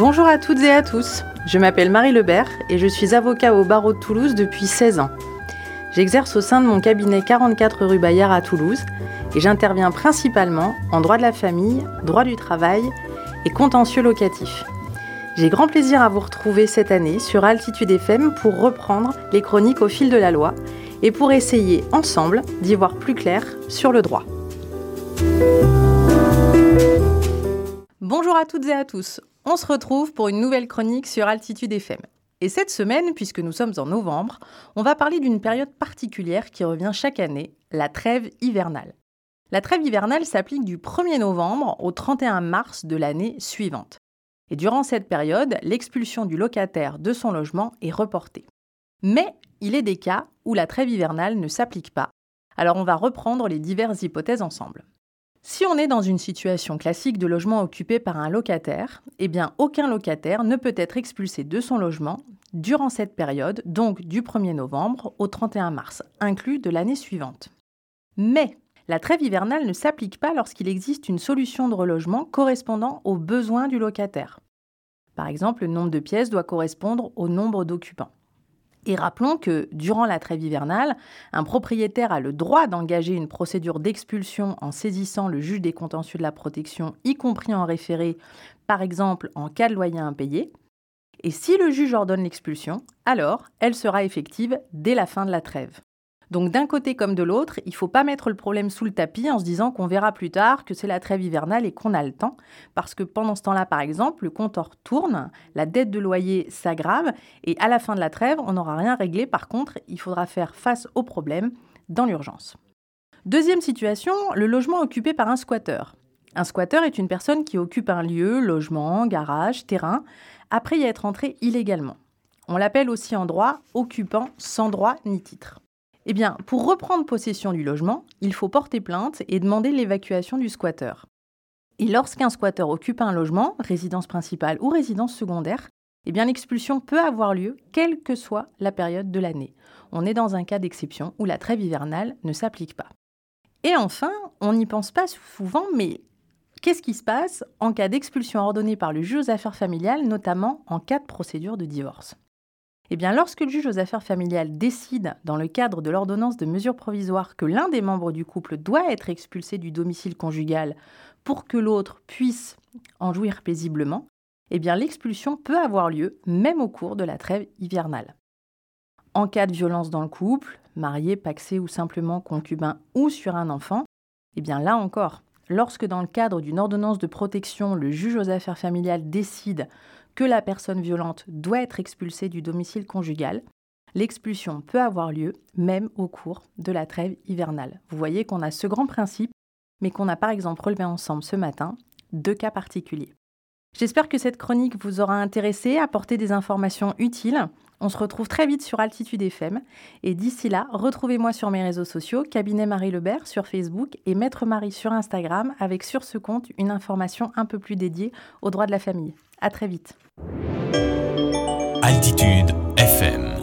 Bonjour à toutes et à tous. Je m'appelle Marie Lebert et je suis avocat au barreau de Toulouse depuis 16 ans. J'exerce au sein de mon cabinet 44 rue Bayard à Toulouse et j'interviens principalement en droit de la famille, droit du travail et contentieux locatif. J'ai grand plaisir à vous retrouver cette année sur Altitude FM pour reprendre les chroniques au fil de la loi et pour essayer ensemble d'y voir plus clair sur le droit. Bonjour à toutes et à tous. On se retrouve pour une nouvelle chronique sur Altitude FM. Et cette semaine, puisque nous sommes en novembre, on va parler d'une période particulière qui revient chaque année, la trêve hivernale. La trêve hivernale s'applique du 1er novembre au 31 mars de l'année suivante. Et durant cette période, l'expulsion du locataire de son logement est reportée. Mais il est des cas où la trêve hivernale ne s'applique pas. Alors on va reprendre les diverses hypothèses ensemble. Si on est dans une situation classique de logement occupé par un locataire, eh bien aucun locataire ne peut être expulsé de son logement durant cette période, donc du 1er novembre au 31 mars, inclus de l'année suivante. Mais la trêve hivernale ne s'applique pas lorsqu'il existe une solution de relogement correspondant aux besoins du locataire. Par exemple, le nombre de pièces doit correspondre au nombre d'occupants. Et rappelons que durant la trêve hivernale, un propriétaire a le droit d'engager une procédure d'expulsion en saisissant le juge des contentieux de la protection, y compris en référé, par exemple en cas de loyer impayé. Et si le juge ordonne l'expulsion, alors elle sera effective dès la fin de la trêve. Donc d'un côté comme de l'autre, il ne faut pas mettre le problème sous le tapis en se disant qu'on verra plus tard que c'est la trêve hivernale et qu'on a le temps, parce que pendant ce temps-là, par exemple, le compteur tourne, la dette de loyer s'aggrave, et à la fin de la trêve, on n'aura rien réglé. Par contre, il faudra faire face au problème dans l'urgence. Deuxième situation, le logement occupé par un squatteur. Un squatteur est une personne qui occupe un lieu, logement, garage, terrain, après y être entré illégalement. On l'appelle aussi en droit occupant sans droit ni titre. Eh pour reprendre possession du logement, il faut porter plainte et demander l'évacuation du squatteur. Et lorsqu'un squatteur occupe un logement, résidence principale ou résidence secondaire, eh bien l'expulsion peut avoir lieu quelle que soit la période de l'année. On est dans un cas d'exception où la trêve hivernale ne s'applique pas. Et enfin, on n'y pense pas souvent, mais qu'est-ce qui se passe en cas d'expulsion ordonnée par le juge aux affaires familiales, notamment en cas de procédure de divorce? Eh lorsque le juge aux affaires familiales décide, dans le cadre de l'ordonnance de mesure provisoire, que l'un des membres du couple doit être expulsé du domicile conjugal pour que l'autre puisse en jouir paisiblement, eh bien, l'expulsion peut avoir lieu même au cours de la trêve hivernale. En cas de violence dans le couple, marié, paxé ou simplement concubin ou sur un enfant, eh bien là encore, lorsque dans le cadre d'une ordonnance de protection, le juge aux affaires familiales décide que la personne violente doit être expulsée du domicile conjugal, l'expulsion peut avoir lieu même au cours de la trêve hivernale. Vous voyez qu'on a ce grand principe, mais qu'on a par exemple relevé ensemble ce matin deux cas particuliers. J'espère que cette chronique vous aura intéressé, apporté des informations utiles. On se retrouve très vite sur Altitude FM. Et d'ici là, retrouvez-moi sur mes réseaux sociaux, Cabinet Marie Lebert sur Facebook et Maître Marie sur Instagram, avec sur ce compte une information un peu plus dédiée aux droits de la famille. À très vite. Altitude FM.